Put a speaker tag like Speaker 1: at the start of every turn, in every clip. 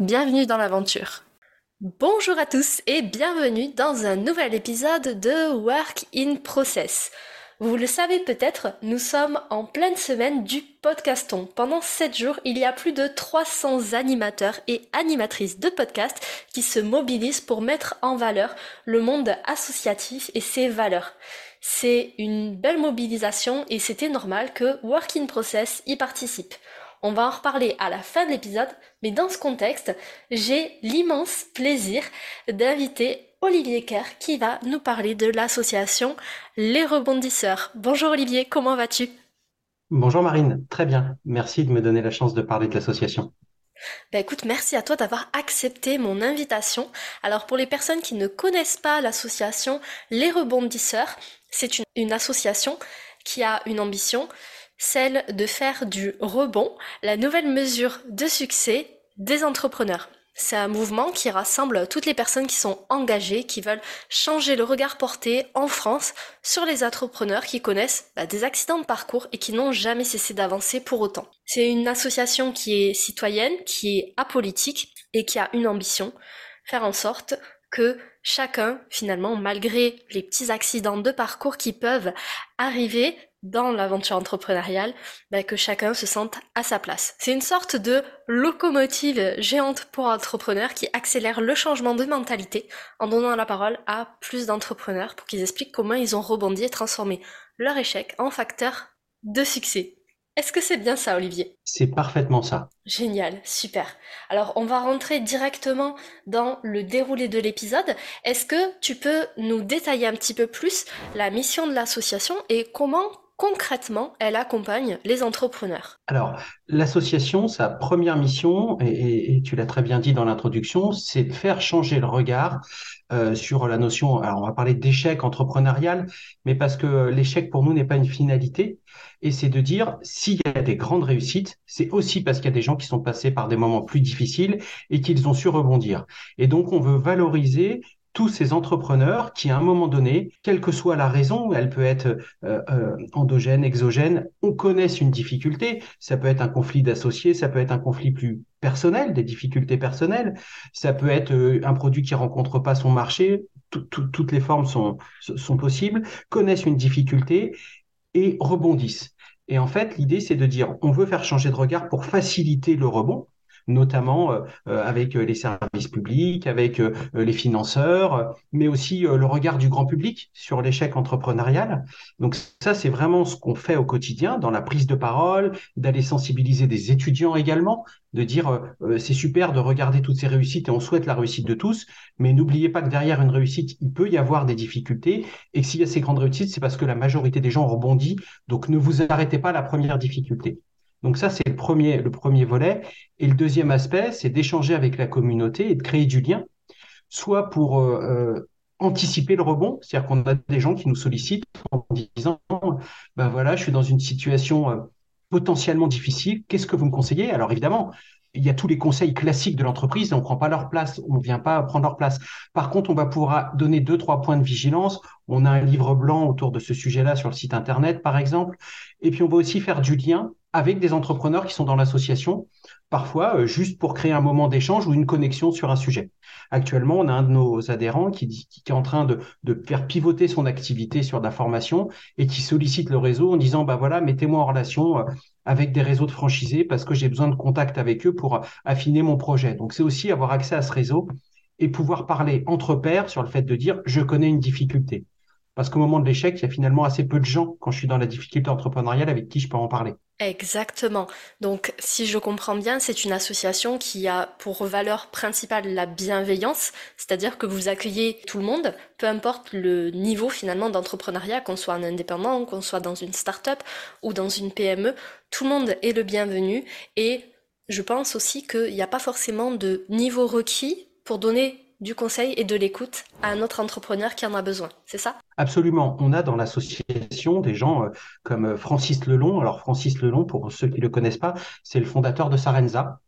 Speaker 1: Bienvenue dans l'aventure. Bonjour à tous et bienvenue dans un nouvel épisode de Work in Process. Vous le savez peut-être, nous sommes en pleine semaine du podcaston. Pendant 7 jours, il y a plus de 300 animateurs et animatrices de podcast qui se mobilisent pour mettre en valeur le monde associatif et ses valeurs. C'est une belle mobilisation et c'était normal que Work in Process y participe. On va en reparler à la fin de l'épisode, mais dans ce contexte, j'ai l'immense plaisir d'inviter Olivier Kerr qui va nous parler de l'association Les Rebondisseurs. Bonjour Olivier, comment vas-tu?
Speaker 2: Bonjour Marine, très bien. Merci de me donner la chance de parler de l'association.
Speaker 1: Ben écoute, merci à toi d'avoir accepté mon invitation. Alors pour les personnes qui ne connaissent pas l'association Les Rebondisseurs, c'est une, une association qui a une ambition, celle de faire du rebond la nouvelle mesure de succès des entrepreneurs. C'est un mouvement qui rassemble toutes les personnes qui sont engagées, qui veulent changer le regard porté en France sur les entrepreneurs qui connaissent bah, des accidents de parcours et qui n'ont jamais cessé d'avancer pour autant. C'est une association qui est citoyenne, qui est apolitique et qui a une ambition, faire en sorte que chacun, finalement, malgré les petits accidents de parcours qui peuvent arriver, dans l'aventure entrepreneuriale, bah, que chacun se sente à sa place. C'est une sorte de locomotive géante pour entrepreneurs qui accélère le changement de mentalité en donnant la parole à plus d'entrepreneurs pour qu'ils expliquent comment ils ont rebondi et transformé leur échec en facteur de succès. Est-ce que c'est bien ça, Olivier?
Speaker 2: C'est parfaitement ça.
Speaker 1: Génial, super. Alors, on va rentrer directement dans le déroulé de l'épisode. Est-ce que tu peux nous détailler un petit peu plus la mission de l'association et comment concrètement elle accompagne les entrepreneurs
Speaker 2: Alors, l'association, sa première mission, et, tu l'as très bien dit dans l'introduction, c'est de faire changer le regard euh, sur la notion, alors on va parler d'échec entrepreneurial, mais parce que l'échec pour nous n'est pas une finalité, et c'est de dire s'il y a des grandes réussites, c'est aussi parce qu'il y a des gens qui sont passés par des moments plus difficiles et qu'ils ont su rebondir. Et donc on veut valoriser tous ces entrepreneurs qui, à un moment donné, quelle que soit la raison, elle peut être euh, euh, endogène, exogène, on connaisse une difficulté. Ça peut être un conflit d'associés, ça peut être un conflit plus personnel, des difficultés personnelles, ça peut être euh, un produit qui rencontre pas son marché. toutes les formes sont, sont possibles, connaissent une difficulté et rebondissent. Et en fait, l'idée, c'est de dire, on veut faire changer de regard pour faciliter le rebond notamment euh, euh, avec euh, les services publics, avec les financeurs, mais aussi le regard du grand public sur l'échec entrepreneurial. Donc ça, c'est vraiment ce qu'on fait au quotidien dans la prise de parole, d'aller sensibiliser des étudiants également, de dire c'est super de regarder toutes ces réussites et on souhaite la réussite de tous, mais n'oubliez pas que derrière une réussite, il peut y avoir des difficultés et que s'il y a ces grandes réussites, c'est parce que la majorité des gens rebondit. Donc ne vous arrêtez pas à la première difficulté. Donc ça, c'est le premier, le premier volet. Et le deuxième aspect, c'est d'échanger avec la communauté et de créer du lien, soit pour euh, euh, anticiper le rebond, c'est-à-dire qu'on a des gens qui nous sollicitent en disant, ben voilà, je suis dans une situation euh, potentiellement difficile, qu'est-ce que vous me conseillez? Alors évidemment, il y a tous les conseils classiques de l'entreprise, on ne prend pas leur place, on ne vient pas prendre leur place. Par contre, on va pouvoir donner deux, trois points de vigilance. On a un livre blanc autour de ce sujet-là sur le site Internet, par exemple. Et puis, on va aussi faire du lien avec des entrepreneurs qui sont dans l'association, parfois euh, juste pour créer un moment d'échange ou une connexion sur un sujet. Actuellement, on a un de nos adhérents qui, est en train de, faire pivoter son activité sur de la formation et qui sollicite le réseau en disant, bah voilà, mettez-moi en relation euh, avec des réseaux de franchisés parce que j'ai besoin de contact avec eux pour affiner mon projet. Donc, c'est aussi avoir accès à ce réseau et pouvoir parler entre pairs sur le fait de dire, je connais une difficulté. Parce qu'au moment de l'échec, il y a finalement assez peu de gens, quand je suis dans la difficulté entrepreneuriale, avec qui je peux en parler.
Speaker 1: Exactement. Donc, si je comprends bien, c'est une association qui a pour valeur principale la bienveillance, c'est-à-dire que vous accueillez tout le monde, peu importe le niveau finalement d'entrepreneuriat, qu'on soit un indépendant, qu'on soit dans une start-up ou dans une PME, tout le monde est le bienvenu et je pense aussi qu'il n'y a pas forcément de niveau requis pour donner du conseil et de l'écoute à un autre entrepreneur qui en a besoin. C'est ça?
Speaker 2: Absolument. On a dans l'association des gens euh, comme euh, Francis Lelon. Alors Francis Lelon, pour ceux qui ne le connaissent pas, c'est le fondateur de Sarenza.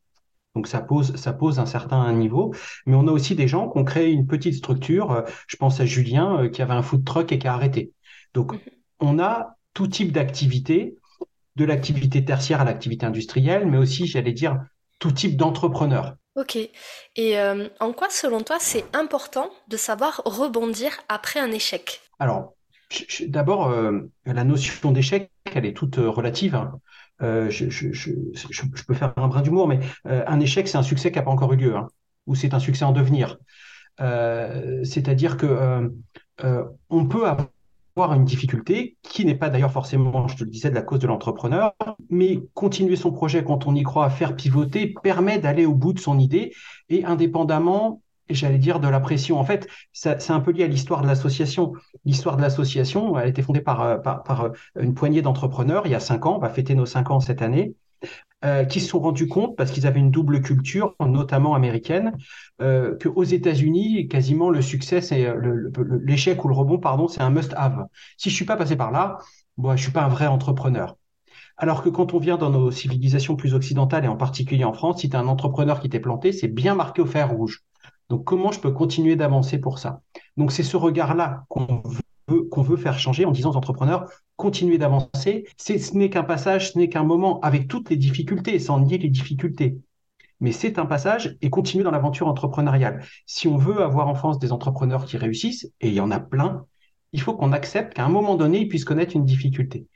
Speaker 2: Donc ça pose, ça pose un certain niveau. Mais on a aussi des gens qui ont créé une petite structure. Euh, je pense à Julien qui avait un food truck et qui a arrêté. Donc mhm. on a tout type d'activité, de l'activité tertiaire à l'activité industrielle, mais aussi, j'allais dire, tout type d'entrepreneur.
Speaker 1: Ok. Et euh, en quoi, selon toi, c'est important de savoir rebondir après un échec?
Speaker 2: Alors, d'abord, euh, la notion d'échec, elle est toute euh, relative. Je, peux faire un brin d'humour, mais un échec, c'est un succès qui n'a pas encore eu lieu, hein, ou c'est un succès en devenir. C'est-à-dire que on peut avoir une difficulté qui n'est pas d'ailleurs forcément, je te le disais, de la cause de l'entrepreneur, mais continuer son projet quand on y croit, faire pivoter, permet d'aller au bout de son idée et indépendamment, j'allais dire, de la pression. En fait, c'est un peu lié à l'histoire de l'association. L'histoire de l'association, elle a été fondée par, par, par une poignée d'entrepreneurs il y a cinq ans, on va fêter nos cinq ans cette année. Euh, qui se sont rendus compte, parce qu'ils avaient une double culture, notamment américaine, euh, qu'aux États-Unis, quasiment le succès, c'est euh, l'échec ou le rebond, pardon, c'est un must-have. Si je suis pas passé par là, bon, je suis pas un vrai entrepreneur. Alors que quand on vient dans nos civilisations plus occidentales et en particulier en France, si tu es un entrepreneur qui t'est planté, c'est bien marqué au fer rouge. Donc comment je peux continuer d'avancer pour ça? Donc c'est ce regard-là qu'on qu'on veut faire changer en disant aux entrepreneurs, continuez d'avancer. Ce n'est qu'un passage, ce n'est qu'un moment avec toutes les difficultés, sans nier les difficultés. Mais c'est un passage et continuer dans l'aventure entrepreneuriale. Si on veut avoir en France des entrepreneurs qui réussissent, et il y en a plein, il faut qu'on accepte qu'à un moment donné, ils puissent connaître une difficulté.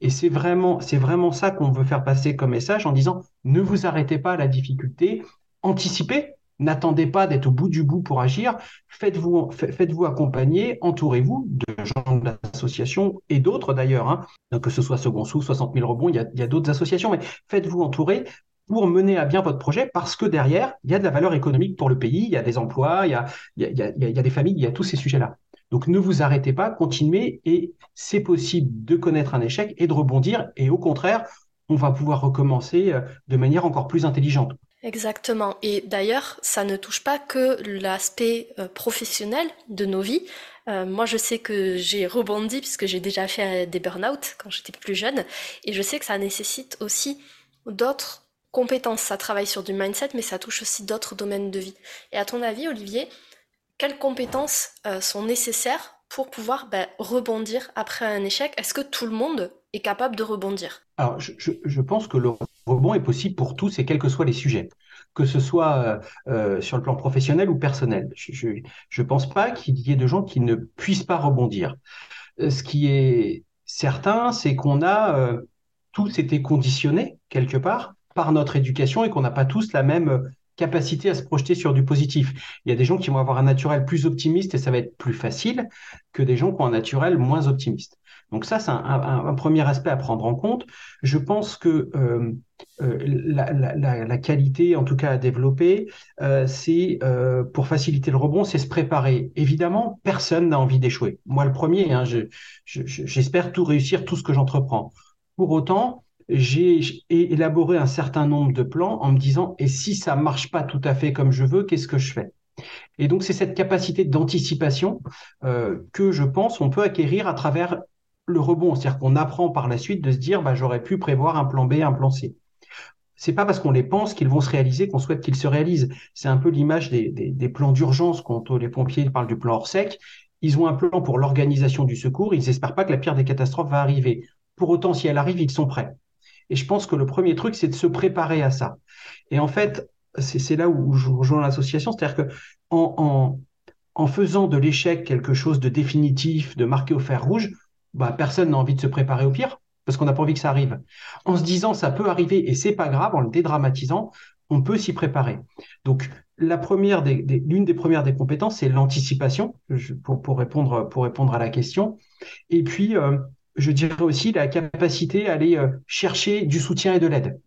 Speaker 2: Et c'est vraiment, c'est vraiment ça qu'on veut faire passer comme message en disant ne vous arrêtez pas à la difficulté, anticipez, N'attendez pas d'être au bout du bout pour agir. Faites-vous faites accompagner, entourez-vous de gens de l'association et d'autres d'ailleurs, hein. que ce soit Second Sous, 60 000 rebonds, il y a, d'autres associations, mais faites-vous entourer pour mener à bien votre projet parce que derrière, il y a de la valeur économique pour le pays, il y a des emplois, a, a, il y a des familles, il y a tous ces sujets-là. Donc ne vous arrêtez pas, continuez et c'est possible de connaître un échec et de rebondir et au contraire, on va pouvoir recommencer euh, de manière encore plus intelligente.
Speaker 1: Exactement. Et d'ailleurs, ça ne touche pas que l'aspect euh, professionnel de nos vies. Euh, moi, je sais que j'ai rebondi puisque j'ai déjà fait des burn-out quand j'étais plus jeune. Et je sais que ça nécessite aussi d'autres compétences. Ça travaille sur du mindset, mais ça touche aussi d'autres domaines de vie. Et à ton avis, Olivier, quelles compétences euh, sont nécessaires pour pouvoir ben, rebondir après un échec? Est-ce que tout le monde est capable de rebondir?
Speaker 2: Alors, je, je pense que le rebond est possible pour tous et quels que soient les sujets, que ce soit euh, euh, sur le plan professionnel ou personnel. Je ne pense pas qu'il y ait de gens qui ne puissent pas rebondir. Euh, ce qui est certain, c'est qu'on a tous été conditionnés quelque part par notre éducation et qu'on n'a pas tous la même capacité à se projeter sur du positif. Il y a des gens qui vont avoir un naturel plus optimiste et ça va être plus facile que des gens qui ont un naturel moins optimiste. Donc ça, c'est un, premier aspect à prendre en compte. Je pense que euh, euh, la, qualité, en tout cas à développer, euh, c'est pour faciliter le rebond, c'est se préparer. Évidemment, personne n'a envie d'échouer. Moi, le premier, hein, j'espère tout réussir, tout ce que j'entreprends. Pour autant, j'ai élaboré un certain nombre de plans en me disant, et si ça marche pas tout à fait comme je veux, qu'est-ce que je fais? Et donc, c'est cette capacité d'anticipation que je pense on peut acquérir à travers le rebond, c'est-à-dire qu'on apprend par la suite de se dire bah, j'aurais pu prévoir un plan B, un plan C. C'est pas parce qu'on les pense qu'ils vont se réaliser qu'on souhaite qu'ils se réalisent. C'est un peu l'image des, plans d'urgence quand les pompiers parlent du plan hors sec. Ils ont un plan pour l'organisation du secours. Ils n'espèrent pas que la pire des catastrophes va arriver. Pour autant, si elle arrive, ils sont prêts. Et je pense que le premier truc, c'est de se préparer à ça. Et en fait, c'est là où je rejoins l'association, c'est-à-dire que en, en faisant de l'échec quelque chose de définitif, de marqué au fer rouge, bah, personne n'a envie de se préparer au pire parce qu'on n'a pas envie que ça arrive. En se disant ça peut arriver et c'est pas grave, en le dédramatisant, on peut s'y préparer. Donc la première l'une des premières des compétences, c'est l'anticipation pour, pour, répondre pour répondre à la question. Et puis euh, je dirais aussi la capacité à aller euh, chercher du soutien et de l'aide.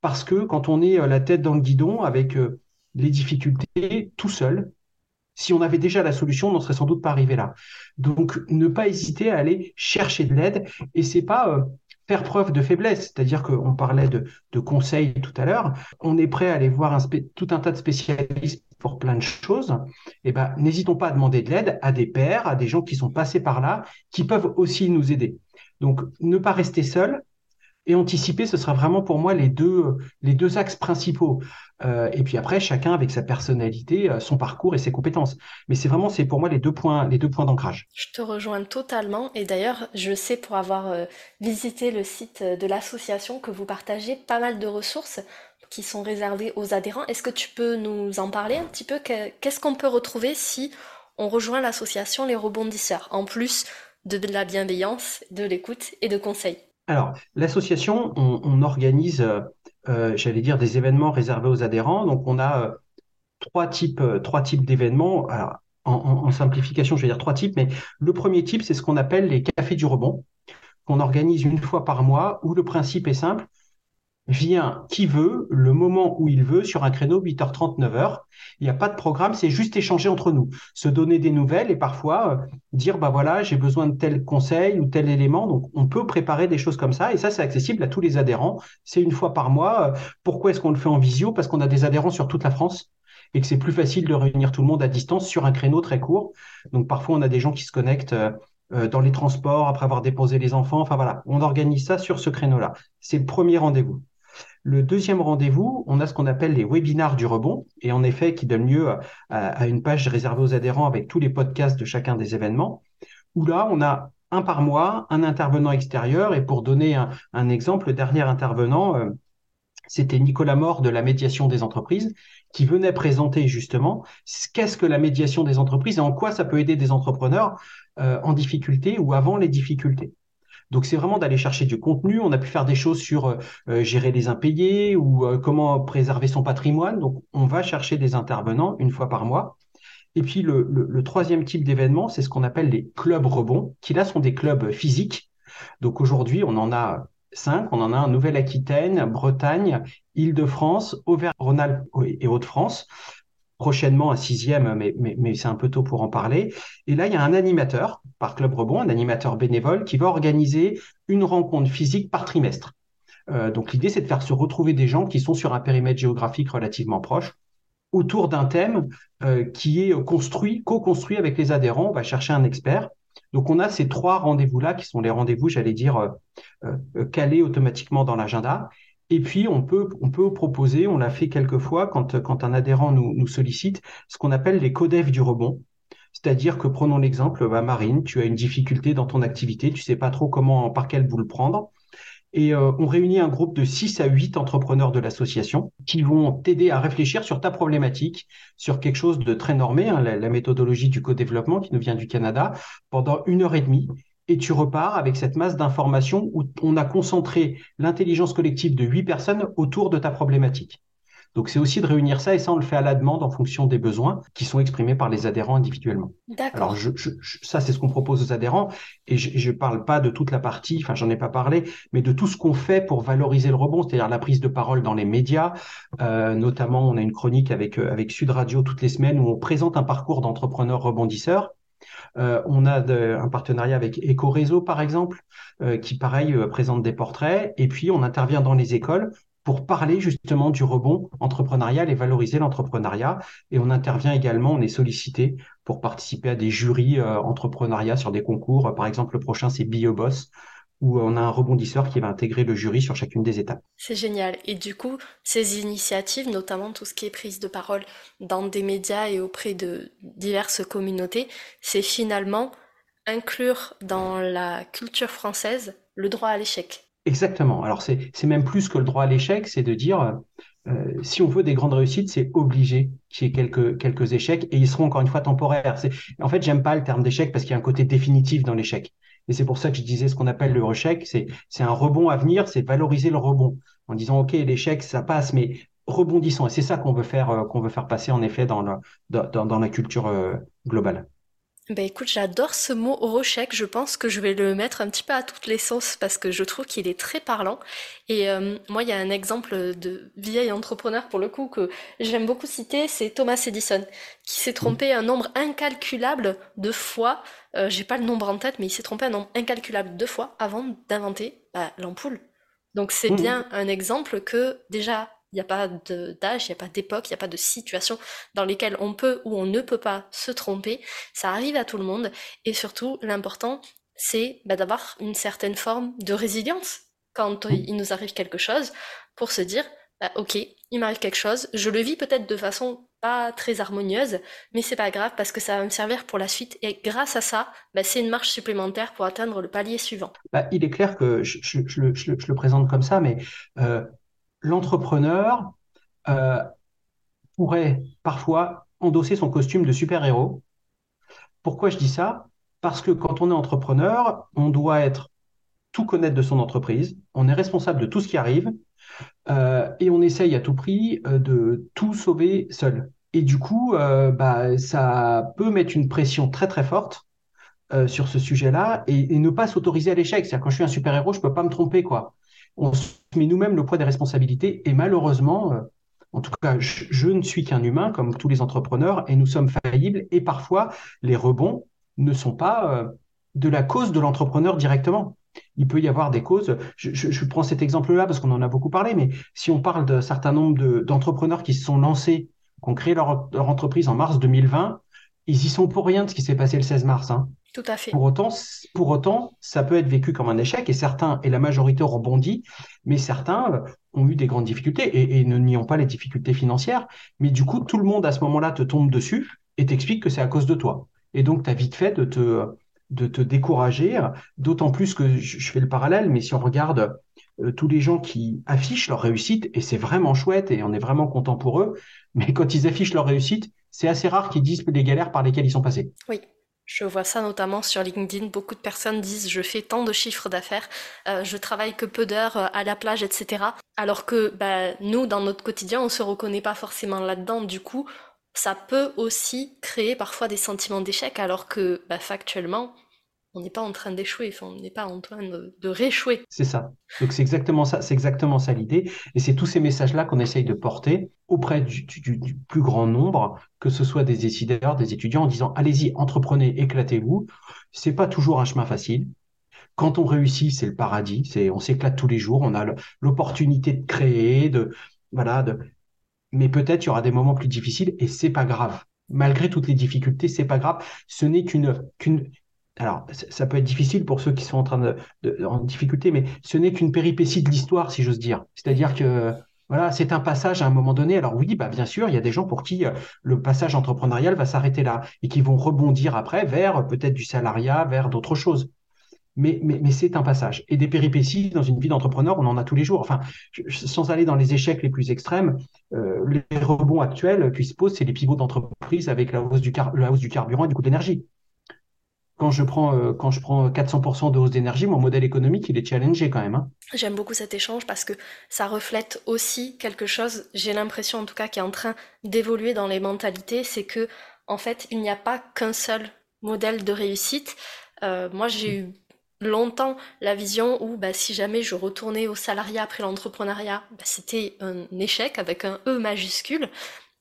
Speaker 2: Parce que quand on est euh, la tête dans le guidon avec les difficultés tout seul, si on avait déjà la solution, on n'en serait sans doute pas arrivé là. Donc, ne pas hésiter à aller chercher de l'aide. Et c'est pas euh, faire preuve de faiblesse, c'est-à-dire qu'on parlait de, conseils tout à l'heure, on est prêt à aller voir tout un tas de spécialistes pour plein de choses, eh ben, n'hésitons pas à demander de l'aide à des pairs, à des gens qui sont passés par là, qui peuvent aussi nous aider. Donc, ne pas rester seul, et anticiper, ce sera vraiment pour moi les deux, les deux axes principaux. Euh, et puis après, chacun avec sa personnalité, euh, son parcours et ses compétences. Mais c'est vraiment, c'est pour moi les deux points, les deux points d'ancrage.
Speaker 1: Je te rejoins totalement. Et d'ailleurs, je sais pour avoir euh, visité le site de l'association que vous partagez pas mal de ressources qui sont réservées aux adhérents. Est-ce que tu peux nous en parler un petit peu? Qu'est-ce qu'on peut retrouver si on rejoint l'association Les Rebondisseurs, en plus de la bienveillance, de l'écoute et de conseils?
Speaker 2: Alors, l'association, on, organise, euh, euh, j'allais dire, des événements réservés aux adhérents. Donc, on a euh, trois types, d'événements. En, en, simplification, je vais dire trois types, mais le premier type, c'est ce qu'on appelle les cafés du rebond, qu'on organise une fois par mois, où le principe est simple vient qui veut, le moment où il veut, sur un créneau 8h30, 9h. Il n'y a pas de programme, c'est juste échanger entre nous, se donner des nouvelles et parfois euh, dire, bah voilà, j'ai besoin de tel conseil ou tel élément. Donc, on peut préparer des choses comme ça et ça, c'est accessible à tous les adhérents. C'est une fois par mois. Pourquoi est-ce qu'on le fait en visio? Parce qu'on a des adhérents sur toute la France et que c'est plus facile de réunir tout le monde à distance sur un créneau très court. Donc, parfois, on a des gens qui se connectent euh, euh, dans les transports après avoir déposé les enfants. Enfin, voilà, on organise ça sur ce créneau-là. C'est le premier rendez-vous. Le deuxième rendez-vous, on a ce qu'on appelle les webinars du rebond, et en effet, qui donne lieu à, une page réservée aux adhérents avec tous les podcasts de chacun des événements, où là, on a un par mois, un intervenant extérieur, et pour donner un, exemple, le dernier intervenant, euh, c'était Nicolas Mort de la médiation des entreprises, qui venait présenter justement qu'est-ce que la médiation des entreprises et en quoi ça peut aider des entrepreneurs euh, en difficulté ou avant les difficultés. Donc c'est vraiment d'aller chercher du contenu. On a pu faire des choses sur euh, euh, gérer les impayés ou euh, comment préserver son patrimoine. Donc on va chercher des intervenants une fois par mois. Et puis le, troisième type d'événement, c'est ce qu'on appelle les clubs rebonds, qui là sont des clubs physiques. Donc aujourd'hui, on en a cinq. On en a un Nouvelle-Aquitaine, Bretagne, Île-de-France, Auvergne-Rhône-Alpes et Hauts-de-France prochainement un sixième, mais, c'est un peu tôt pour en parler. Et là, il y a un animateur par Club Rebond, un animateur bénévole, qui va organiser une rencontre physique par trimestre. Euh, donc l'idée, c'est de faire se retrouver des gens qui sont sur un périmètre géographique relativement proche autour d'un thème euh, qui est construit, co-construit avec les adhérents. On va chercher un expert. Donc on a ces trois rendez-vous-là qui sont les rendez-vous, j'allais dire, euh, calés automatiquement dans l'agenda. Et puis, on peut, on peut proposer, on l'a fait quelques fois quand, quand un adhérent nous, nous sollicite, ce qu'on appelle les codefs du rebond. C'est-à-dire que, prenons l'exemple, bah, Marine, tu as une difficulté dans ton activité, tu sais pas trop comment, par quel bout le prendre. Et euh, on réunit un groupe de 6 à 8 entrepreneurs de l'association qui vont t'aider à réfléchir sur ta problématique, sur quelque chose de très normé, hein, la, la, méthodologie du co-développement qui nous vient du Canada, pendant une heure et demie et tu repars avec cette masse d'informations où on a concentré l'intelligence collective de huit personnes autour de ta problématique. Donc c'est aussi de réunir ça et ça on le fait à la demande en fonction des besoins qui sont exprimés par les adhérents individuellement. Alors je, ça c'est ce qu'on propose aux adhérents et je ne parle pas de toute la partie, enfin j'en ai pas parlé, mais de tout ce qu'on fait pour valoriser le rebond, c'est-à-dire la prise de parole dans les médias. Euh, notamment on a une chronique avec euh, avec Sud Radio toutes les semaines où on présente un parcours d'entrepreneurs rebondisseurs euh, on a un partenariat avec Ecoréseau, par exemple, euh, qui, pareil, euh, présente des portraits. Et puis, on intervient dans les écoles pour parler justement du rebond entrepreneurial et valoriser l'entrepreneuriat. Et on intervient également, on est sollicité pour participer à des jurys entrepreneuriat sur des concours. Par exemple, le prochain, c'est BioBoss, où on a un rebondisseur qui va intégrer le jury sur chacune des étapes.
Speaker 1: C'est génial. Et du coup, ces initiatives, notamment tout ce qui est prise de parole dans des médias et auprès de diverses communautés, c'est finalement inclure dans la culture française le droit à l'échec.
Speaker 2: Exactement. Alors c'est même plus que le droit à l'échec, c'est de dire euh, si on veut des grandes réussites, c'est obligé qu'il y ait quelques, quelques échecs et ils seront encore une fois temporaires. En fait, j'aime pas le terme d'échec parce qu'il y a un côté définitif dans l'échec. Et c'est pour ça que je disais ce qu'on appelle le rechec, c'est, un rebond à venir, c'est valoriser le rebond en disant, OK, l'échec, ça passe, mais rebondissons. Et c'est ça qu'on veut faire, euh, qu'on veut faire passer en effet dans la culture euh, globale.
Speaker 1: Ben écoute, j'adore ce mot rochec. Je pense que je vais le mettre un petit peu à toutes les sauces parce que je trouve qu'il est très parlant. Et euh, moi, il y a un exemple de vieil entrepreneur pour le coup que j'aime beaucoup citer, c'est Thomas Edison, qui s'est trompé un nombre incalculable de fois. Euh, J'ai pas le nombre en tête, mais il s'est trompé un nombre incalculable de fois avant d'inventer bah, l'ampoule. Donc c'est mmh. bien un exemple que déjà, il n'y a pas d'âge, il n'y a pas d'époque, il n'y a pas de situation dans lesquelles on peut ou on ne peut pas se tromper. Ça arrive à tout le monde. Et surtout, l'important, c'est bah, d'avoir une certaine forme de résilience quand il nous arrive quelque chose pour se dire, bah, ok, il m'arrive quelque chose, je le vis peut-être de façon pas très harmonieuse, mais c'est pas grave parce que ça va me servir pour la suite et grâce à ça, bah, c'est une marche supplémentaire pour atteindre le palier suivant.
Speaker 2: Il est clair que je, le présente comme ça, mais euh, l'entrepreneur euh, pourrait parfois endosser son costume de super-héros. Pourquoi je dis ça? Parce que quand on est entrepreneur, on doit être tout connaître de son entreprise, on est responsable de tout ce qui arrive, euh, et on essaye à tout prix euh, de tout sauver seul. Et du coup, bah, ça peut mettre une pression très très forte sur ce sujet-là et, ne pas s'autoriser à l'échec. C'est-à-dire quand je suis un super-héros, je peux pas me tromper, quoi. On se met nous-mêmes le poids des responsabilités et malheureusement, en tout cas, je ne suis qu'un humain comme tous les entrepreneurs et nous sommes faillibles et parfois les rebonds ne sont pas de la cause de l'entrepreneur directement. Il peut y avoir des causes. Je, prends cet exemple-là parce qu'on en a beaucoup parlé, mais si on parle d'un certain nombre d'entrepreneurs qui se sont lancés, qui ont créé leur, entreprise en mars 2020, ils y sont pour rien de ce qui s'est passé le 16 mars. Hein.
Speaker 1: Tout à fait.
Speaker 2: Pour autant, pour autant, ça peut être vécu comme un échec et certains, et la majorité rebondit, mais certains euh, ont eu des grandes difficultés et, et ne nions pas les difficultés financières. Mais du coup, tout le monde à ce moment-là te tombe dessus et t'explique que c'est à cause de toi. Et donc, tu as vite fait de te, de te décourager, d'autant plus que je fais le parallèle, mais si on regarde euh, tous les gens qui affichent leur réussite, et c'est vraiment chouette et on est vraiment content pour eux, mais quand ils affichent leur réussite, c'est assez rare qu'ils disent les galères par lesquelles ils sont passés.
Speaker 1: Oui. Je vois ça notamment sur LinkedIn. Beaucoup de personnes disent je fais tant de chiffres d'affaires, euh, je travaille que peu d'heures euh, à la plage, etc. Alors que bah, nous, dans notre quotidien, on se reconnaît pas forcément là-dedans. Du coup, ça peut aussi créer parfois des sentiments d'échec, alors que bah, factuellement, on n'est pas en train d'échouer, on n'est pas en train de, rééchouer.
Speaker 2: C'est ça. Donc c'est exactement ça, c'est exactement ça l'idée. Et c'est tous ces messages-là qu'on essaye de porter auprès du, plus grand nombre, que ce soit des décideurs, des étudiants, en disant allez-y, entreprenez, éclatez-vous. C'est pas toujours un chemin facile. Quand on réussit, c'est le paradis. On s'éclate tous les jours. On a l'opportunité de créer, de voilà, de, mais peut-être il y aura des moments plus difficiles et c'est pas grave. Malgré toutes les difficultés, c'est pas grave. Ce n'est qu'une qu'une alors, ça peut être difficile pour ceux qui sont en train de, en difficulté, mais ce n'est qu'une péripétie de l'histoire, si j'ose dire. C'est-à-dire que voilà, c'est un passage à un moment donné. Alors oui, bah bien sûr, il y a des gens pour qui euh, le passage entrepreneurial va s'arrêter là et qui vont rebondir après vers peut-être du salariat, vers d'autres choses mais, mais, c'est un passage. Et des péripéties dans une vie d'entrepreneur, on en a tous les jours. Enfin, sans aller dans les échecs les plus extrêmes, euh, les rebonds actuels qui se posent, c'est les pivots d'entreprise avec la hausse, du la hausse du carburant et du coût d'énergie. Quand je prends, euh, quand je prends 400% de hausse d'énergie, mon modèle économique, il est challengé quand même. Hein.
Speaker 1: J'aime beaucoup cet échange parce que ça reflète aussi quelque chose, j'ai l'impression en tout cas, qui est en train d'évoluer dans les mentalités, c'est que en fait, il n'y a pas qu'un seul modèle de réussite. Euh, moi, j'ai eu longtemps la vision où bah, si jamais je retournais au salariat après l'entrepreneuriat, bah, c'était un échec avec un E majuscule.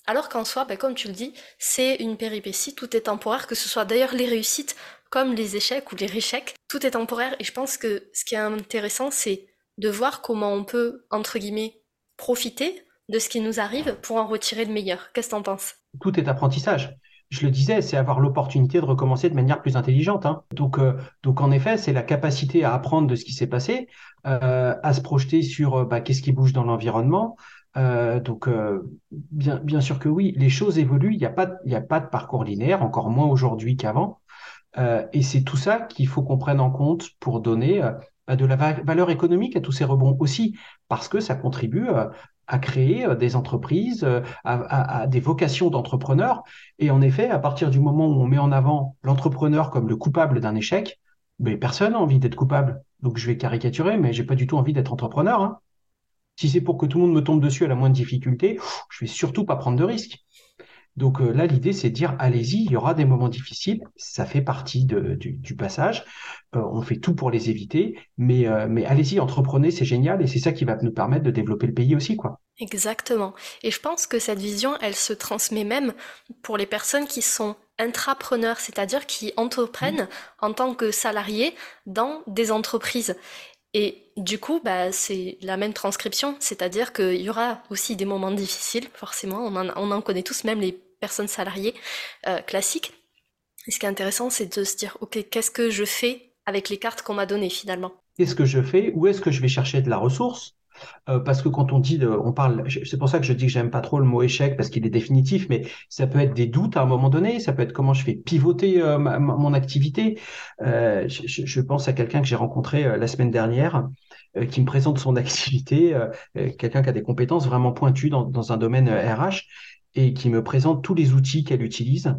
Speaker 1: Alors qu'en soi, bah, comme tu le dis, c'est une péripétie, tout est temporaire, que ce soit d'ailleurs les réussites comme les échecs ou les réchecs, tout est temporaire et je pense que ce qui est intéressant, c'est de voir comment on peut, entre guillemets, profiter de ce qui nous arrive pour en retirer le meilleur. Qu'est-ce que t'en penses?
Speaker 2: Tout est apprentissage je le disais, c'est avoir l'opportunité de recommencer de manière plus intelligente. Hein. Donc, euh, donc en effet, c'est la capacité à apprendre de ce qui s'est passé, euh, à se projeter sur euh, bah, qu'est-ce qui bouge dans l'environnement. donc, bien, sûr que oui, les choses évoluent. Il n'y a pas, a pas de parcours linéaire, encore moins aujourd'hui qu'avant. Et c'est tout ça qu'il faut qu'on prenne en compte pour donner bah, de la valeur économique à tous ces rebonds aussi, parce que ça contribue à créer euh, des entreprises, euh, à, des vocations d'entrepreneurs. Et en effet, à partir du moment où on met en avant l'entrepreneur comme le coupable d'un échec, mais personne n'a envie d'être coupable. Donc je vais caricaturer, mais j'ai pas du tout envie d'être entrepreneur. Hein. Si c'est pour que tout le monde me tombe dessus à la moindre difficulté, je vais surtout pas prendre de risques. Donc euh, là, l'idée, c'est de dire, allez-y, il y aura des moments difficiles, ça fait partie du, passage, euh, on fait tout pour les éviter, mais, euh, mais allez-y, entreprenez, c'est génial, et c'est ça qui va nous permettre de développer le pays aussi. quoi.
Speaker 1: Exactement. Et je pense que cette vision, elle se transmet même pour les personnes qui sont intrapreneurs, c'est-à-dire qui entreprennent mmh. en tant que salariés dans des entreprises. Et Du coup, bah, c'est la même transcription, c'est-à-dire qu'il y aura aussi des moments difficiles, forcément, on en, on en connaît tous, même les personnes salariées euh, classiques. Et ce qui est intéressant, c'est de se dire, OK, qu'est-ce que je fais avec les cartes qu'on m'a données finalement?
Speaker 2: Qu'est-ce que je fais? Où est-ce que je vais chercher de la ressource? Euh, parce que quand on dit, on parle, c'est pour ça que je dis que j'aime pas trop le mot échec parce qu'il est définitif, mais ça peut être des doutes à un moment donné, ça peut être comment je fais pivoter euh, mon activité. Euh, je, je, pense à quelqu'un que j'ai rencontré la semaine dernière qui me présente son activité, quelqu'un qui a des compétences vraiment pointues dans, dans un domaine RH et qui me présente tous les outils qu'elle utilise.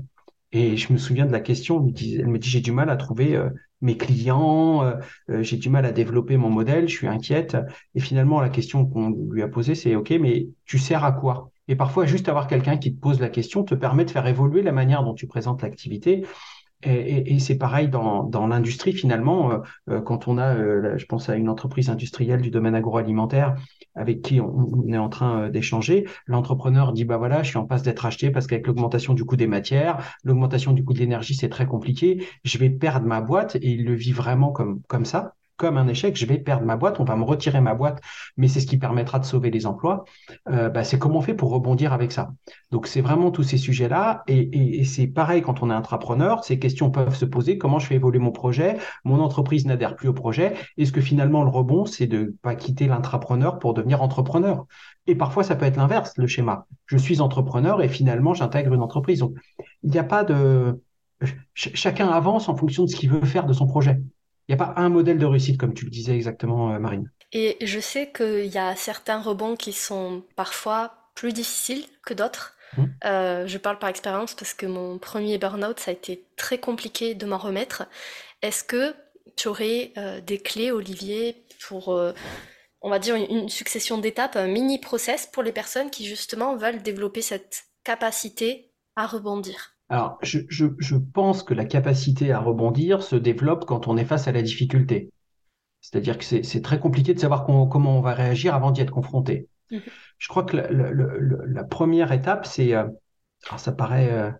Speaker 2: Et je me souviens de la question, elle me dit, j'ai du mal à trouver mes clients, euh, euh, j'ai du mal à développer mon modèle, je suis inquiète. Et finalement, la question qu'on lui a posée, c'est OK, mais tu sers à quoi? Et parfois, juste avoir quelqu'un qui te pose la question te permet de faire évoluer la manière dont tu présentes l'activité et, c'est pareil dans, dans l'industrie finalement, euh, euh, quand on a, euh, je pense à une entreprise industrielle du domaine agroalimentaire avec qui on, est en train d'échanger, l'entrepreneur dit bah voilà, je suis en passe d'être acheté parce qu'avec l'augmentation du coût des matières, l'augmentation du coût de l'énergie, c'est très compliqué, je vais perdre ma boîte et il le vit vraiment comme comme ça comme un échec, je vais perdre ma boîte, on va me retirer ma boîte, mais c'est ce qui permettra de sauver les emplois. Euh, bah, c'est comment on fait pour rebondir avec ça. Donc c'est vraiment tous ces sujets-là, et, c'est pareil quand on est entrepreneur, ces questions peuvent se poser comment je fais évoluer mon projet, mon entreprise n'adhère plus au projet, est-ce que finalement le rebond, c'est de pas quitter l'intrapreneur pour devenir entrepreneur? Et parfois ça peut être l'inverse, le schéma. Je suis entrepreneur et finalement j'intègre une entreprise. Donc il n'y a pas de chacun avance en fonction de ce qu'il veut faire de son projet. Il n'y a pas un modèle de réussite, comme tu le disais exactement, euh, Marine.
Speaker 1: Et je sais qu'il y a certains rebonds qui sont parfois plus difficiles que d'autres. Mmh. Euh, je parle par expérience parce que mon premier burn-out, ça a été très compliqué de m'en remettre. Est-ce que tu aurais euh, des clés, Olivier, pour, on va dire, une, succession d'étapes, un mini process pour les personnes qui justement veulent développer cette capacité à rebondir?
Speaker 2: Alors, je, je, je, pense que la capacité à rebondir se développe quand on est face à la difficulté. C'est-à-dire que c'est très compliqué de savoir comment on va réagir avant d'y être confronté. Je crois que la, la, la première étape, c'est, euh, alors ça paraît euh,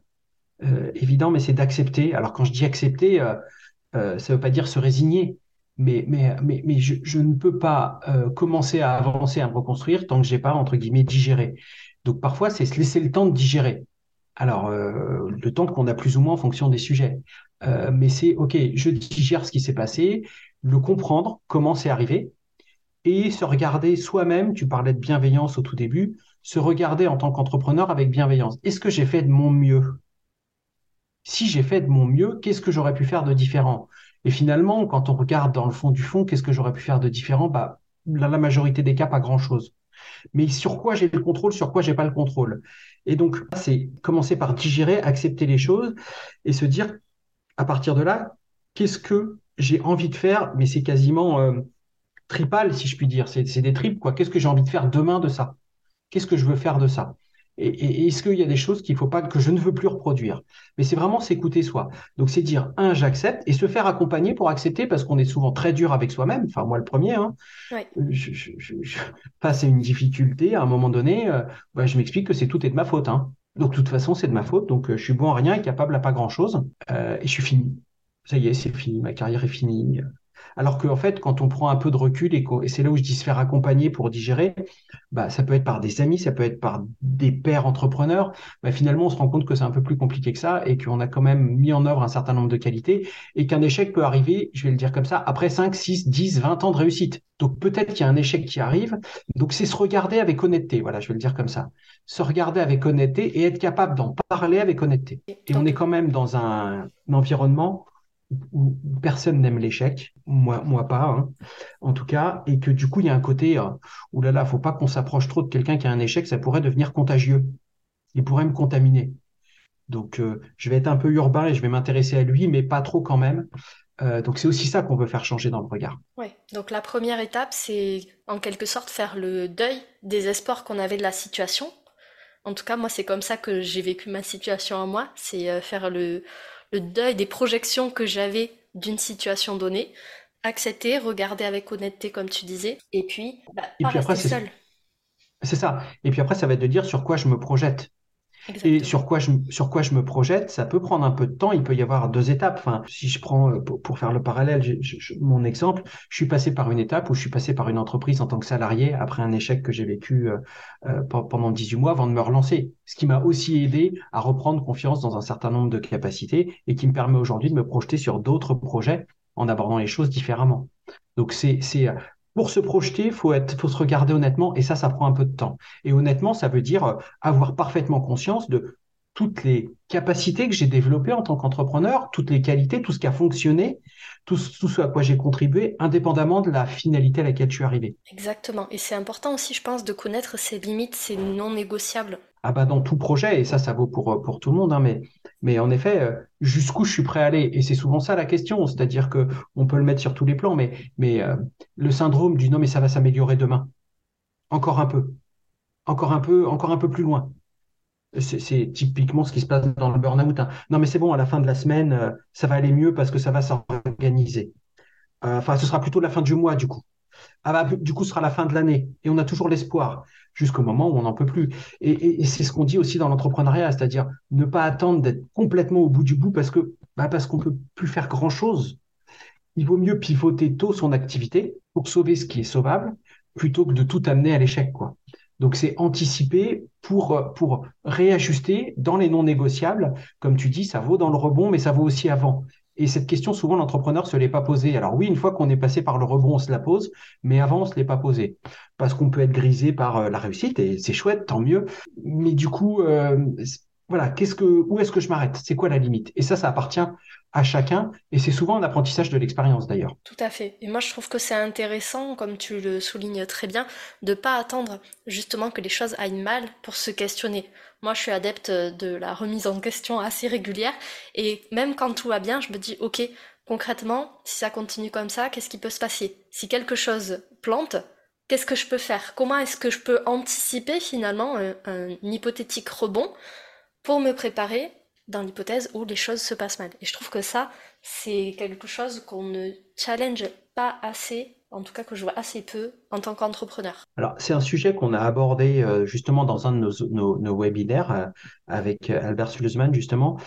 Speaker 2: euh, évident, mais c'est d'accepter. Alors quand je dis accepter, euh, ça ne veut pas dire se résigner, mais, mais, mais, mais je, je, ne peux pas commencer à avancer, à me reconstruire tant que j'ai pas, entre guillemets, digéré. Donc parfois, c'est se laisser le temps de digérer. Alors, euh, le temps qu'on a plus ou moins en fonction des sujets. Euh, mais c'est, OK, je digère ce qui s'est passé, le comprendre, comment c'est arrivé, et se regarder soi-même, tu parlais de bienveillance au tout début, se regarder en tant qu'entrepreneur avec bienveillance. Est-ce que j'ai fait de mon mieux? Si j'ai fait de mon mieux, qu'est-ce que j'aurais pu faire de différent? Et finalement, quand on regarde dans le fond du fond, qu'est-ce que j'aurais pu faire de différent? Bah, Dans la majorité des cas, pas grand-chose. Mais sur quoi j'ai le contrôle, sur quoi j'ai pas le contrôle et donc, c'est commencer par digérer, accepter les choses et se dire, à partir de là, qu'est-ce que j'ai envie de faire Mais c'est quasiment euh, tripal, si je puis dire. C'est des tripes, quoi. Qu'est-ce que j'ai envie de faire demain de ça? Qu'est-ce que je veux faire de ça? Et, est-ce qu'il y a des choses qu'il faut pas que je ne veux plus reproduire? Mais c'est vraiment s'écouter soi. Donc c'est dire un j'accepte et se faire accompagner pour accepter parce qu'on est souvent très dur avec soi-même. Enfin moi le premier. Hein. Je, je, je, face à une difficulté à un moment donné, euh, bah, je m'explique que c'est tout est de ma faute. Hein. Donc de toute façon c'est de ma faute. Donc euh, je suis bon à rien et capable à pas grand chose euh, et je suis fini. Ça y est, c'est fini. Ma carrière est finie. Alors qu'en fait, quand on prend un peu de recul, et, c'est là où je dis se faire accompagner pour digérer, bah, ça peut être par des amis, ça peut être par des pères entrepreneurs, bah, finalement, on se rend compte que c'est un peu plus compliqué que ça et qu'on a quand même mis en œuvre un certain nombre de qualités et qu'un échec peut arriver, je vais le dire comme ça, après 5, 6, 10, 20 ans de réussite. Donc peut-être qu'il y a un échec qui arrive. Donc c'est se regarder avec honnêteté, voilà, je vais le dire comme ça. Se regarder avec honnêteté et être capable d'en parler avec honnêteté. Et on est quand même dans un environnement où personne n'aime l'échec, moi, pas, hein, en tout cas, et que du coup, il y a un côté euh, où là, là, faut pas qu'on s'approche trop de quelqu'un qui a un échec, ça pourrait devenir contagieux. Il pourrait me contaminer. Donc, euh, je vais être un peu urbain et je vais m'intéresser à lui, mais pas trop quand même. Euh, donc, c'est aussi ça qu'on veut faire changer dans le regard.
Speaker 1: Oui, donc la première étape, c'est en quelque sorte faire le deuil des espoirs qu'on avait de la situation. En tout cas, moi, c'est comme ça que j'ai vécu ma situation à moi, c'est euh, faire le, le deuil des projections que j'avais d'une situation donnée, accepter, regarder avec honnêteté comme tu disais, et puis bah,
Speaker 2: et puis après, seul. C'est ça. Et puis après, ça va être de dire sur quoi je me projette. Et sur quoi, je, sur quoi je me projette, ça peut prendre un peu de temps. Il peut y avoir deux étapes. Enfin, si je prends, euh, pour, faire le parallèle, mon exemple, je suis passé par une étape où je suis passé par une entreprise en tant que salarié après un échec que j'ai vécu euh, euh, pendant 18 mois avant de me relancer. Ce qui m'a aussi aidé à reprendre confiance dans un certain nombre de capacités et qui me permet aujourd'hui de me projeter sur d'autres projets en abordant les choses différemment. Donc c'est pour se projeter, il faut, faut se regarder honnêtement, et ça, ça prend un peu de temps. Et honnêtement, ça veut dire euh, avoir parfaitement conscience de toutes les capacités que j'ai développées en tant qu'entrepreneur, toutes les qualités, tout ce qui a fonctionné, tout, ce à quoi j'ai contribué, indépendamment de la finalité à laquelle je suis arrivé.
Speaker 1: Exactement. Et c'est important aussi, je pense, de connaître ses limites, ses non négociables.
Speaker 2: Ah bah dans tout projet, et ça, ça vaut pour, euh, pour tout le monde, hein, mais mais en effet, euh, jusqu'où je suis prêt à aller? Et c'est souvent ça la question, c'est-à-dire que on peut le mettre sur tous les plans, mais, mais euh, le syndrome du non, mais ça va s'améliorer demain. Encore un peu. Encore un peu, encore un peu plus loin. C'est typiquement ce qui se passe dans le burn-out. Hein. Non, mais c'est bon, à la fin de la semaine, euh, ça va aller mieux parce que ça va s'organiser. Enfin, ce sera plutôt la fin du mois, du coup. Ah bah, du coup, ce sera la fin de l'année. Et on a toujours l'espoir jusqu'au moment où on n'en peut plus. Et, c'est ce qu'on dit aussi dans l'entrepreneuriat, c'est-à-dire ne pas attendre d'être complètement au bout du bout parce que bah parce qu'on peut plus faire grand-chose. Il vaut mieux pivoter tôt son activité pour sauver ce qui est sauvable plutôt que de tout amener à l'échec. Donc c'est anticiper pour, pour réajuster dans les non négociables. Comme tu dis, ça vaut dans le rebond, mais ça vaut aussi avant. Et cette question, souvent, l'entrepreneur ne se l'est pas posée. Alors oui, une fois qu'on est passé par le rebond, on se la pose, mais avant, on se l'est pas posée. Parce qu'on peut être grisé par euh, la réussite, et c'est chouette, tant mieux. Mais du coup, euh, voilà, qu'est-ce que, où est-ce que je m'arrête? C'est quoi la limite? Et ça, ça appartient à chacun, et c'est souvent un apprentissage de l'expérience d'ailleurs.
Speaker 1: Tout à fait. Et moi, je trouve que c'est intéressant, comme tu le soulignes très bien, de pas attendre justement que les choses aillent mal pour se questionner. Moi, je suis adepte de la remise en question assez régulière, et même quand tout va bien, je me dis, ok, concrètement, si ça continue comme ça, qu'est-ce qui peut se passer? Si quelque chose plante, qu'est-ce que je peux faire? Comment est-ce que je peux anticiper finalement un hypothétique rebond? Pour me préparer dans l'hypothèse où les choses se passent mal. Et je trouve que ça, c'est quelque chose qu'on ne challenge pas assez, en tout cas que je vois assez peu en tant qu'entrepreneur.
Speaker 2: Alors, c'est un sujet qu'on a abordé euh, justement dans un de nos, webinaires euh, avec euh, Albert Sulzman, justement,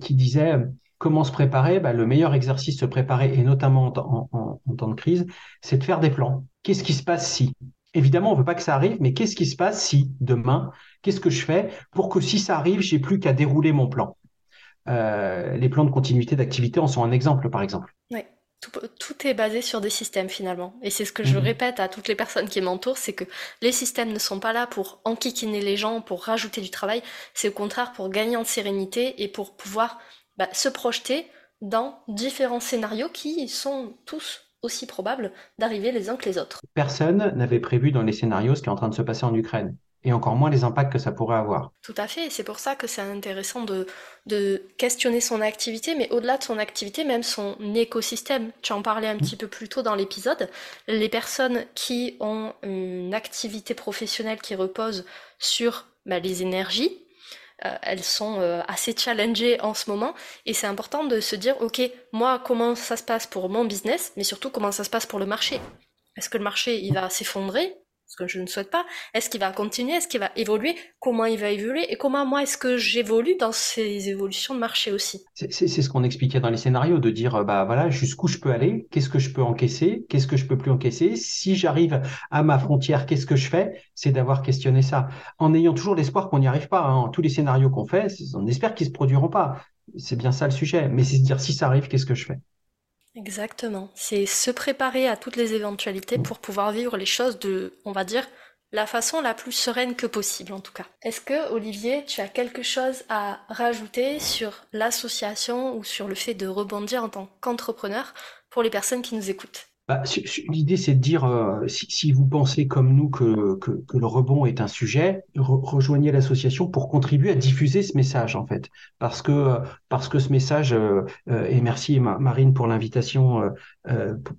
Speaker 2: qui disait comment se préparer? Bah, le meilleur exercice de se préparer, et notamment en temps de crise, c'est de faire des plans. Qu'est-ce qui se passe si? Évidemment, on ne veut pas que ça arrive, mais qu'est-ce qui se passe si demain, qu'est-ce que je fais pour que si ça arrive, j'ai plus qu'à dérouler mon plan? Euh, Les plans de continuité d'activité en sont un exemple, par exemple.
Speaker 1: Oui, tout, est basé sur des systèmes finalement. Et c'est ce que je mhm. répète à toutes les personnes qui m'entourent, c'est que les systèmes ne sont pas là pour enquiquiner les gens, pour rajouter du travail, c'est au contraire pour gagner en sérénité et pour pouvoir bah, se projeter dans différents scénarios qui sont tous aussi probable d'arriver les uns que les autres.
Speaker 2: Personne n'avait prévu dans les scénarios ce qui est en train de se passer en Ukraine et encore moins les impacts que ça pourrait avoir.
Speaker 1: Tout à fait, c'est pour ça que c'est intéressant de, de, questionner son activité, mais au-delà de son activité, même son écosystème. Tu en parlais un petit peu plus tôt dans l'épisode. Les personnes qui ont une activité professionnelle qui repose sur bah, les énergies, elles sont euh, assez challengées en ce moment. Et c'est important de se dire ok moi comment ça se passe pour mon business mais surtout comment ça se passe pour le marché. Est-ce que le marché il va s'effondrer ce que je ne souhaite pas. Est-ce qu'il va continuer? Est-ce qu'il va évoluer? Comment il va évoluer? Et comment moi est-ce que j'évolue dans ces évolutions de marché aussi?
Speaker 2: C'est ce qu'on expliquait dans les scénarios, de dire bah voilà jusqu'où je peux aller, qu'est-ce que je peux encaisser, qu'est-ce que je peux plus encaisser? Si j'arrive à ma frontière, qu'est-ce que je fais? C'est d'avoir questionné ça, en ayant toujours l'espoir qu'on n'y arrive pas. Hein. Tous les scénarios qu'on fait, on espère qu'ils se produiront pas. C'est bien ça le sujet. Mais c'est se dire si ça arrive, qu'est-ce que je fais?
Speaker 1: Exactement. C'est se préparer à toutes les éventualités pour pouvoir vivre les choses de, on va dire, la façon la plus sereine que possible en tout cas. Est-ce que Olivier, tu as quelque chose à rajouter sur l'association ou sur le fait de rebondir en tant qu'entrepreneur pour les personnes qui nous écoutent?
Speaker 2: Bah, L'idée, c'est de dire, euh, si, vous pensez comme nous que, le rebond est un sujet, rejoignez l'association pour contribuer à diffuser ce message, en fait. Parce que, que ce message, euh, euh, et merci Marine pour l'invitation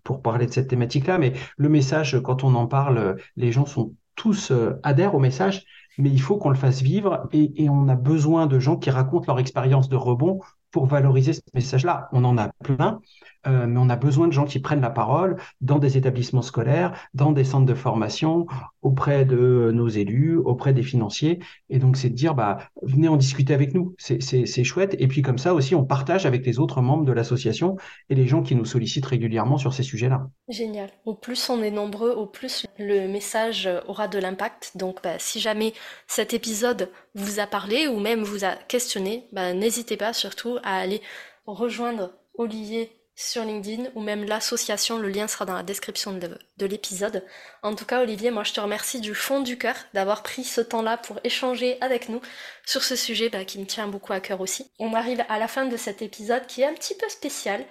Speaker 2: pour, parler de cette thématique-là, mais le message, quand on en parle, les gens sont tous adhèrent au message, mais il faut qu'on le fasse vivre et on a besoin de gens qui racontent leur expérience de rebond pour valoriser ce message-là. On en a plein, euh, mais on a besoin de gens qui prennent la parole dans des établissements scolaires, dans des centres de formation, auprès de nos élus, auprès des financiers. Et donc, c'est de dire, bah, venez en discuter avec nous. C'est chouette. Et puis, comme ça aussi, on partage avec les autres membres de l'association et les gens qui nous sollicitent régulièrement sur ces sujets-là.
Speaker 1: Génial. Au plus on est nombreux, au plus le message aura de l'impact. Donc, bah, si jamais cet épisode vous a parlé ou même vous a questionné, bah, n'hésitez pas surtout à aller rejoindre Olivier sur LinkedIn ou même l'association, le lien sera dans la description de, l'épisode. En tout cas, Olivier, moi je te remercie du fond du cœur d'avoir pris ce temps-là pour échanger avec nous sur ce sujet bah, qui me tient beaucoup à cœur aussi. On arrive à la fin de cet épisode qui est un petit peu spécial.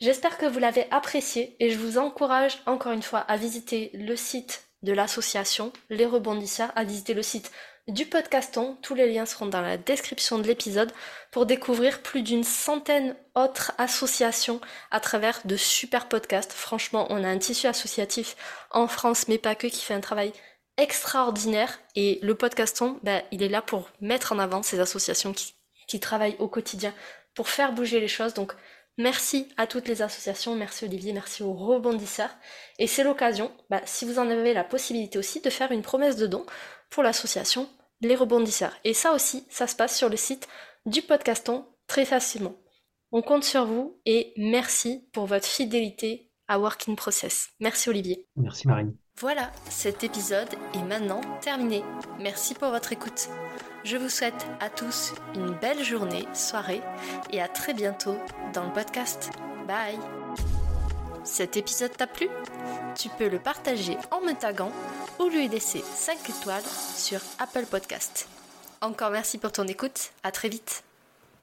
Speaker 1: J'espère que vous l'avez apprécié et je vous encourage encore une fois à visiter le site de l'association Les Rebondisseurs, à visiter le site du podcaston. Tous les liens seront dans la description de l'épisode pour découvrir plus d'une centaine autres associations à travers de super podcasts. Franchement, on a un tissu associatif en France, mais pas que, qui fait un travail extraordinaire. Et le podcaston, ben, il est là pour mettre en avant ces associations qui, travaillent au quotidien pour faire bouger les choses. Donc, Merci à toutes les associations, merci Olivier, merci aux rebondisseurs. Et c'est l'occasion, bah, si vous en avez la possibilité aussi, de faire une promesse de don pour l'association Les Rebondisseurs. Et ça aussi, ça se passe sur le site du podcaston très facilement. On compte sur vous et merci pour votre fidélité à Work in Process. Merci Olivier.
Speaker 2: Merci Marine.
Speaker 1: Voilà, cet épisode est maintenant terminé. Merci pour votre écoute. Je vous souhaite à tous une belle journée, soirée et à très bientôt dans le podcast. Bye Cet épisode t'a plu? Tu peux le partager en me taguant ou lui laisser 5 étoiles sur Apple Podcast. Encore merci pour ton écoute, à très vite